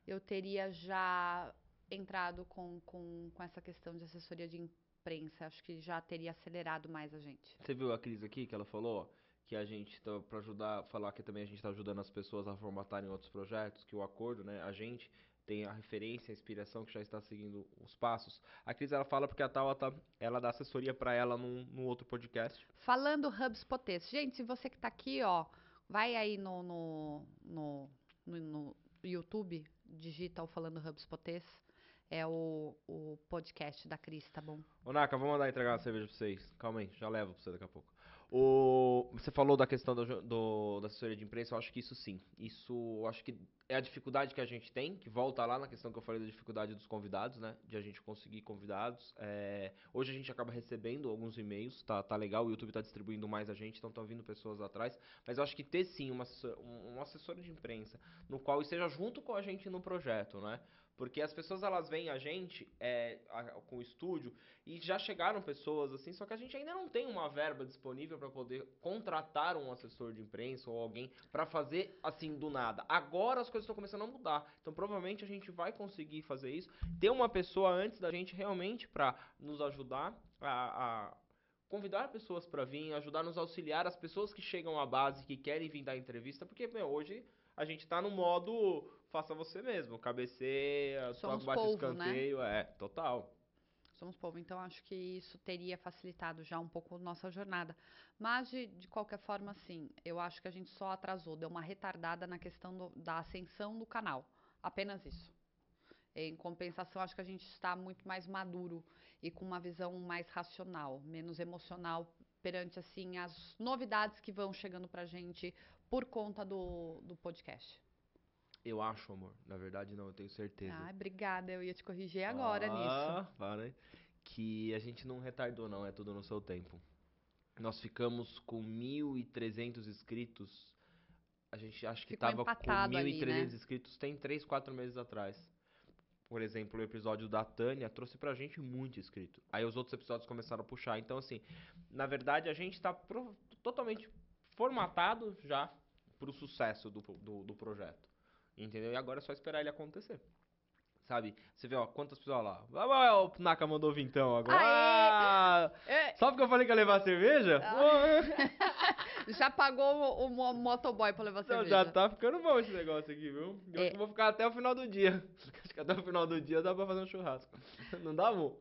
[SPEAKER 2] eu teria já entrado com, com, com essa questão de assessoria de imprensa. Acho que já teria acelerado mais a gente.
[SPEAKER 1] Você viu a Cris aqui, que ela falou que a gente tá para ajudar, falar que também a gente tá ajudando as pessoas a formatarem outros projetos, que o acordo, né, a gente tem a referência, a inspiração que já está seguindo os passos. A Cris ela fala porque a Taua tá, ela dá assessoria para ela num, num outro podcast.
[SPEAKER 2] Falando HubSpots. Gente, se você que tá aqui, ó, vai aí no, no, no, no, YouTube, digita o Falando HubSpots. É o, o podcast da Cris, tá bom?
[SPEAKER 1] Ô Naka, vou mandar entregar uma cerveja pra vocês. Calma aí, já levo pra você daqui a pouco. O, você falou da questão do, do- da assessoria de imprensa, eu acho que isso sim. Isso eu acho que é a dificuldade que a gente tem, que volta lá na questão que eu falei da dificuldade dos convidados, né? De a gente conseguir convidados. É, hoje a gente acaba recebendo alguns e-mails, tá, tá legal, o YouTube tá distribuindo mais a gente, então estão vindo pessoas atrás. Mas eu acho que ter sim uma, um, um assessor de imprensa, no qual esteja junto com a gente no projeto, né? Porque as pessoas elas veem a gente é, a- com o estúdio e já chegaram pessoas assim, só que a gente ainda não tem uma verba disponível para poder contratar um assessor de imprensa ou alguém para fazer assim do nada. Agora as coisas estão começando a mudar. Então provavelmente a gente vai conseguir fazer isso, ter uma pessoa antes da gente realmente para nos ajudar a, a convidar pessoas para vir, ajudar nos auxiliar as pessoas que chegam à base que querem vir dar entrevista, porque meu, hoje a gente tá no modo faça você mesmo, cabeceia,
[SPEAKER 2] Somos
[SPEAKER 1] bate
[SPEAKER 2] polvo, né?
[SPEAKER 1] escanteio, é, total.
[SPEAKER 2] Somos povo, então acho que isso teria facilitado já um pouco nossa jornada. Mas, de, de qualquer forma, sim, eu acho que a gente só atrasou, deu uma retardada na questão do- da ascensão do canal. Apenas isso. Em compensação, acho que a gente está muito mais maduro e com uma visão mais racional, menos emocional perante assim as novidades que vão chegando pra gente por conta do, do podcast.
[SPEAKER 1] Eu acho, amor. Na verdade, não, eu tenho certeza.
[SPEAKER 2] Ai, obrigada, eu ia te corrigir agora nisso.
[SPEAKER 1] ah, Para, hein? Que a gente não retardou, não, é tudo no seu tempo. Nós ficamos com 1.300 inscritos. A gente acha que
[SPEAKER 2] Ficou
[SPEAKER 1] tava com
[SPEAKER 2] empatado
[SPEAKER 1] 1.300
[SPEAKER 2] ali, né?
[SPEAKER 1] inscritos tem 3, 4 meses atrás. Por exemplo, o episódio da Tânia trouxe pra gente muito inscrito. Aí os outros episódios começaram a puxar. Então, assim, na verdade, a gente tá pro- totalmente formatado já pro sucesso do, do, do projeto. Entendeu? E agora é só esperar ele acontecer. Sabe? Você vê, ó, quantas pessoas lá. Ah, O Naka mandou vintão agora. Ah,
[SPEAKER 2] É,
[SPEAKER 1] só porque eu falei que ia levar cerveja?
[SPEAKER 2] Ah. Já pagou o, o mo- motoboy pra levar
[SPEAKER 1] Não,
[SPEAKER 2] cerveja.
[SPEAKER 1] já tá ficando bom esse negócio aqui, viu? Eu
[SPEAKER 2] É.
[SPEAKER 1] acho que eu vou ficar até o final do dia. Acho que até o final do dia dá pra fazer um churrasco. Não dá, amor?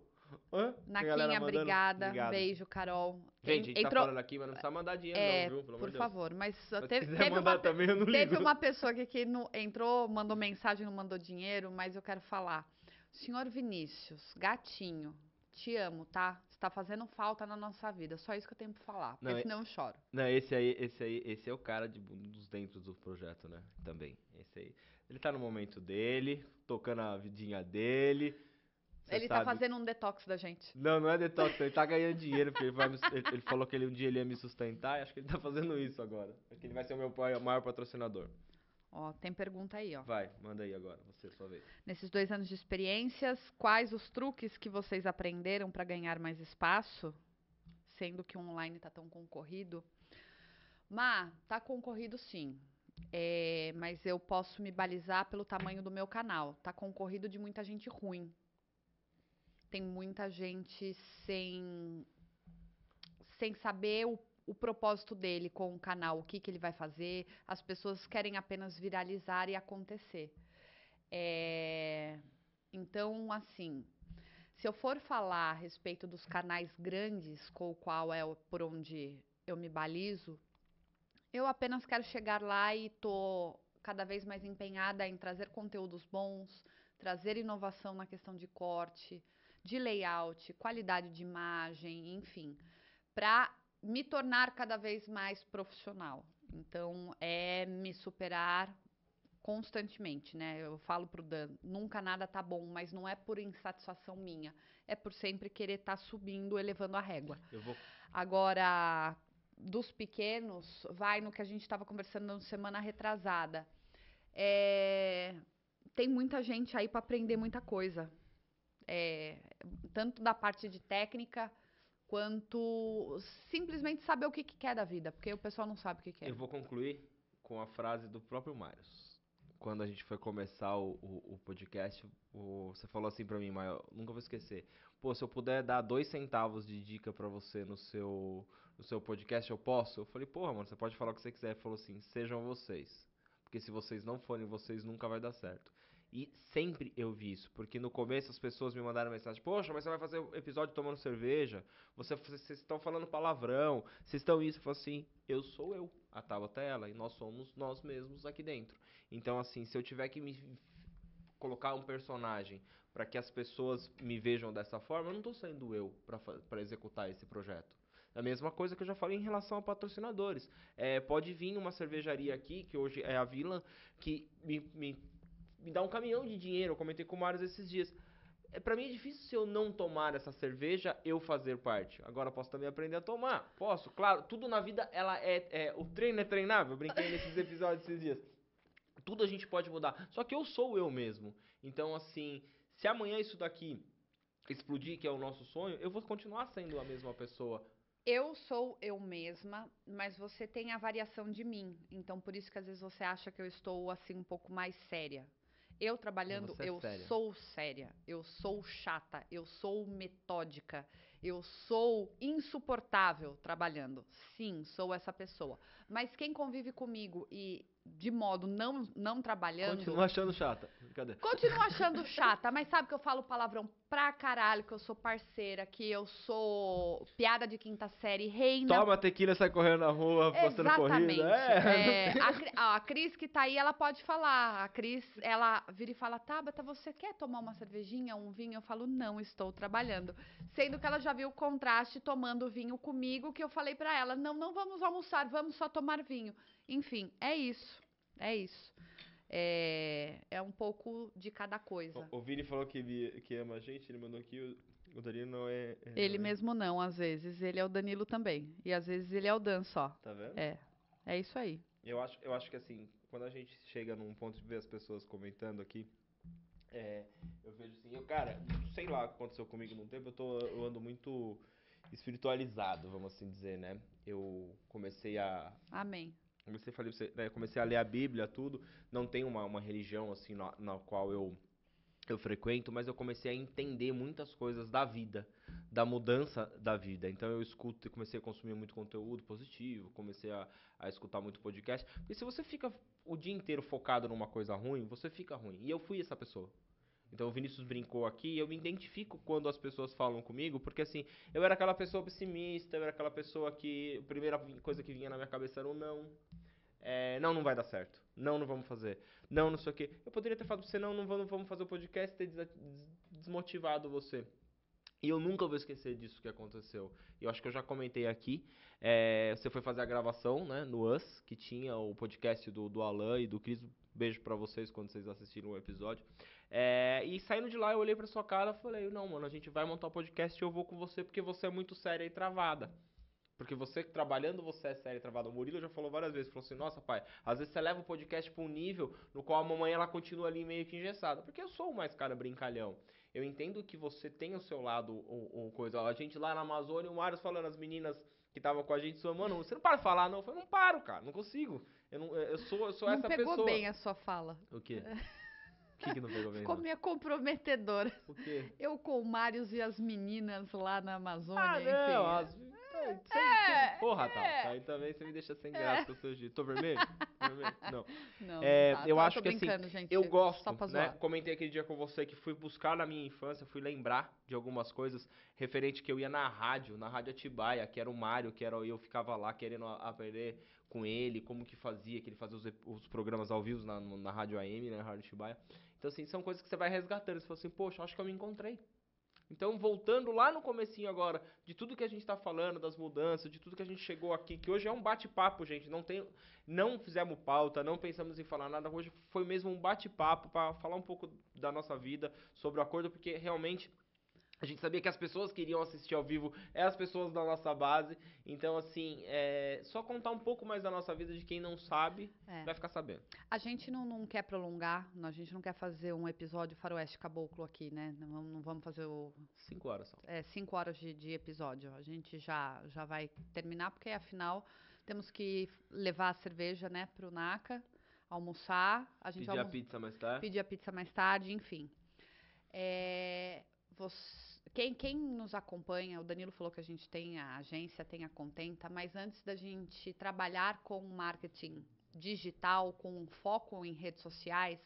[SPEAKER 1] Hã?
[SPEAKER 2] Naquinha, obrigada. Beijo, Carol.
[SPEAKER 1] Gente, a
[SPEAKER 2] En-
[SPEAKER 1] gente tá falando aqui, mas não precisa mandar dinheiro
[SPEAKER 2] É,
[SPEAKER 1] não, viu? Pelo
[SPEAKER 2] por
[SPEAKER 1] de Deus.
[SPEAKER 2] favor, mas
[SPEAKER 1] Mas
[SPEAKER 2] teve,
[SPEAKER 1] se quiser
[SPEAKER 2] teve
[SPEAKER 1] mandar
[SPEAKER 2] uma,
[SPEAKER 1] também, eu não
[SPEAKER 2] teve uma pessoa aqui que no- entrou, mandou mensagem, não mandou dinheiro, mas eu quero falar. Senhor Vinícius, gatinho, te amo, tá? Você tá fazendo falta na nossa vida. Só isso que eu tenho pra falar, porque
[SPEAKER 1] Não, é-
[SPEAKER 2] senão eu choro.
[SPEAKER 1] Não, esse aí, esse aí, esse é o cara de, dos dentro do projeto, né? Também. Esse aí. Ele tá no momento dele, tocando a vidinha dele.
[SPEAKER 2] Ele tá
[SPEAKER 1] sabe-
[SPEAKER 2] fazendo um detox da gente.
[SPEAKER 1] Não, não é detox, ele tá ganhando dinheiro, porque ele, vai me- ele- ele falou que ele, um dia ele ia me sustentar, e acho que ele tá fazendo isso agora. Acho que ele vai ser o meu maior patrocinador.
[SPEAKER 2] Ó, tem pergunta aí, ó.
[SPEAKER 1] Vai, manda aí agora, você, sua vez.
[SPEAKER 2] Nesses dois anos de experiências, quais os truques que vocês aprenderam para ganhar mais espaço? sendo que o online está tão concorrido. Mas tá concorrido sim. É, mas eu posso me balizar pelo tamanho do meu canal. Tá concorrido de muita gente ruim. Tem muita gente sem, sem saber o, o propósito dele com o canal, o que, que ele vai fazer. As pessoas querem apenas viralizar e acontecer. É, então, assim, se eu for falar a respeito dos canais grandes, com o qual é por onde eu me balizo, eu apenas quero chegar lá e tô cada vez mais empenhada em trazer conteúdos bons, trazer inovação na questão de corte, de layout, qualidade de imagem, enfim, para me tornar cada vez mais profissional. Então, é me superar constantemente, né? Eu falo pro Dan, nunca nada tá bom, mas não é por insatisfação minha, é por sempre querer estar tá subindo, elevando a régua.
[SPEAKER 1] Vou...
[SPEAKER 2] Agora, dos pequenos vai no que a gente estava conversando na semana retrasada. É, tem muita gente aí para aprender muita coisa. É, tanto da parte de técnica quanto simplesmente saber o que, que, quer da vida, porque o pessoal não sabe o que quer.
[SPEAKER 1] Eu vou concluir com a frase do próprio Marius. Quando a gente foi começar o, o, o podcast, o, você falou assim para mim, mas nunca vou esquecer. Pô, se eu puder dar dois centavos de dica para você no seu no seu podcast, eu posso? Eu falei, porra, mano, você pode falar o que você quiser. Ele falou assim, sejam vocês. Porque se vocês não forem vocês, nunca vai dar certo. E sempre eu vi isso, porque no começo as pessoas me mandaram mensagem: Poxa, mas você vai fazer o episódio tomando cerveja? Você, vocês estão falando palavrão? Vocês estão isso? Eu falo assim: Eu sou eu, a Tabata é ela, e nós somos nós mesmos aqui dentro. Então, assim, se eu tiver que me colocar um personagem para que as pessoas me vejam dessa forma, eu não estou sendo eu para executar esse projeto. A mesma coisa que eu já falei em relação a patrocinadores. É, pode vir uma cervejaria aqui, que hoje é a Vila, que me, me, me dá um caminhão de dinheiro. Eu comentei com o Marius esses dias. É, para mim é difícil se eu não tomar essa cerveja, eu fazer parte. Agora posso também aprender a tomar. Posso, claro. Tudo na vida, ela é, é o treino é treinável. Eu brinquei nesses episódios esses dias. Tudo a gente pode mudar. Só que eu sou eu mesmo. Então, assim, se amanhã isso daqui explodir, que é o nosso sonho, eu vou continuar sendo a mesma pessoa
[SPEAKER 2] eu sou eu mesma, mas você tem a variação de mim. Então, por isso que às vezes você acha que eu estou assim um pouco mais séria. Eu trabalhando, é eu séria. sou séria, eu sou chata, eu sou metódica, eu sou insuportável trabalhando. Sim, sou essa pessoa. Mas quem convive comigo e de modo não, não trabalhando.
[SPEAKER 1] Continua achando chata. Cadê?
[SPEAKER 2] Continua achando chata, mas sabe que eu falo palavrão pra caralho, que eu sou parceira, que eu sou piada de quinta série, reina.
[SPEAKER 1] Toma tequila, sai correndo na rua, postando
[SPEAKER 2] Exatamente.
[SPEAKER 1] corrida. É.
[SPEAKER 2] é a, a Cris que tá aí, ela pode falar. A Cris, ela vira e fala, Tabata, você quer tomar uma cervejinha, um vinho? Eu falo, não, estou trabalhando. Sendo que ela já viu o contraste tomando vinho comigo, que eu falei para ela, não, não vamos almoçar, vamos só tomar vinho. Enfim, é isso. É isso. É, é um pouco de cada coisa.
[SPEAKER 1] O, o Vini falou que, que ama a gente, ele mandou aqui. O, o Danilo não é. é
[SPEAKER 2] ele é. mesmo não, às vezes. Ele é o Danilo também. E às vezes ele é o Dan só.
[SPEAKER 1] Tá vendo?
[SPEAKER 2] É. É isso aí.
[SPEAKER 1] Eu acho, eu acho que assim, quando a gente chega num ponto de ver as pessoas comentando aqui, é, eu vejo assim, eu, cara, sei lá o que aconteceu comigo num tempo, eu, tô, eu ando muito espiritualizado, vamos assim dizer, né? Eu comecei a.
[SPEAKER 2] Amém.
[SPEAKER 1] Comecei, falei, né, comecei a ler a Bíblia, tudo. Não tem uma, uma religião assim na, na qual eu, eu frequento, mas eu comecei a entender muitas coisas da vida, da mudança da vida. Então eu escuto, comecei a consumir muito conteúdo positivo, comecei a, a escutar muito podcast. Porque se você fica o dia inteiro focado numa coisa ruim, você fica ruim. E eu fui essa pessoa. Então o Vinícius brincou aqui, eu me identifico quando as pessoas falam comigo, porque assim, eu era aquela pessoa pessimista, eu era aquela pessoa que a primeira coisa que vinha na minha cabeça era o não. É, não, não vai dar certo. Não, não vamos fazer. Não, não sei o quê. Eu poderia ter falado pra você, não, não vamos, fazer o podcast ter desmotivado você. E eu nunca vou esquecer disso que aconteceu. Eu acho que eu já comentei aqui. É, você foi fazer a gravação, né, no Us, que tinha o podcast do, do Alan e do Cris. Beijo para vocês quando vocês assistiram o episódio. É, e saindo de lá, eu olhei pra sua cara e falei: Não, mano, a gente vai montar o um podcast e eu vou com você porque você é muito séria e travada. Porque você trabalhando, você é séria e travada. O Murilo já falou várias vezes: falou assim, Nossa, pai, às vezes você leva o podcast pra um nível no qual a mamãe ela continua ali meio que engessada. Porque eu sou o mais cara brincalhão. Eu entendo que você tem o seu lado, o, o coisa. A gente lá na Amazônia, o Marius falando, as meninas que estavam com a gente, falando, mano, você não para de falar, não. Eu falei, não paro, cara, não consigo. Eu, não, eu sou, eu sou
[SPEAKER 2] não
[SPEAKER 1] essa
[SPEAKER 2] pegou
[SPEAKER 1] pessoa.
[SPEAKER 2] bem a sua fala.
[SPEAKER 1] O quê? O que, que não pegou bem?
[SPEAKER 2] Ficou
[SPEAKER 1] não?
[SPEAKER 2] meio comprometedora.
[SPEAKER 1] O quê?
[SPEAKER 2] Eu com o Marius e as meninas lá na Amazônia,
[SPEAKER 1] Ah,
[SPEAKER 2] enfim.
[SPEAKER 1] não, as... É, você-
[SPEAKER 2] É,
[SPEAKER 1] Porra, tá.
[SPEAKER 2] é.
[SPEAKER 1] Aí também você me deixa sem graça com o seu jeito. Tô vermelho? Tô vermelho? Não.
[SPEAKER 2] Não,
[SPEAKER 1] É,
[SPEAKER 2] não tá.
[SPEAKER 1] eu acho
[SPEAKER 2] tô
[SPEAKER 1] que, assim,
[SPEAKER 2] gente,
[SPEAKER 1] Eu gosto, né? Comentei aquele dia com você que fui buscar na minha infância, fui lembrar de algumas coisas referente que eu ia na rádio, na rádio Atibaia, que era o Mário, que era eu ficava lá querendo aprender com ele, como que fazia, que ele fazia os, os programas ao vivo na, na rádio AM, né, na rádio Atibaia. Então, assim, são coisas que você vai resgatando. Você fala assim, poxa, acho que eu me encontrei. Então, voltando lá no comecinho agora, de tudo que a gente tá falando, das mudanças, de tudo que a gente chegou aqui, que hoje é um bate-papo, gente, não tem, não fizemos pauta, não pensamos em falar nada, hoje foi mesmo um bate-papo para falar um pouco da nossa vida, sobre o acordo, porque realmente a gente sabia que as pessoas que iriam assistir ao vivo é as pessoas da nossa base, então assim, é só contar um pouco mais da nossa vida de quem não sabe,
[SPEAKER 2] É.
[SPEAKER 1] vai ficar sabendo.
[SPEAKER 2] A gente não, não quer prolongar, a gente não quer fazer um episódio faroeste caboclo aqui, né? Não, vamos- não vamos fazer o,
[SPEAKER 1] Cinco horas só.
[SPEAKER 2] é, cinco horas de, de episódio. A gente já, já vai terminar, porque afinal temos que levar a cerveja, né, pro NACA, almoçar. A gente
[SPEAKER 1] Pedir a
[SPEAKER 2] almo-
[SPEAKER 1] pizza mais tarde.
[SPEAKER 2] pedir a pizza mais tarde, enfim. É, você- quem, quem nos acompanha, o Danilo falou que a gente tem a agência, tem a Contenta, mas antes da gente trabalhar com marketing digital, com foco em redes sociais,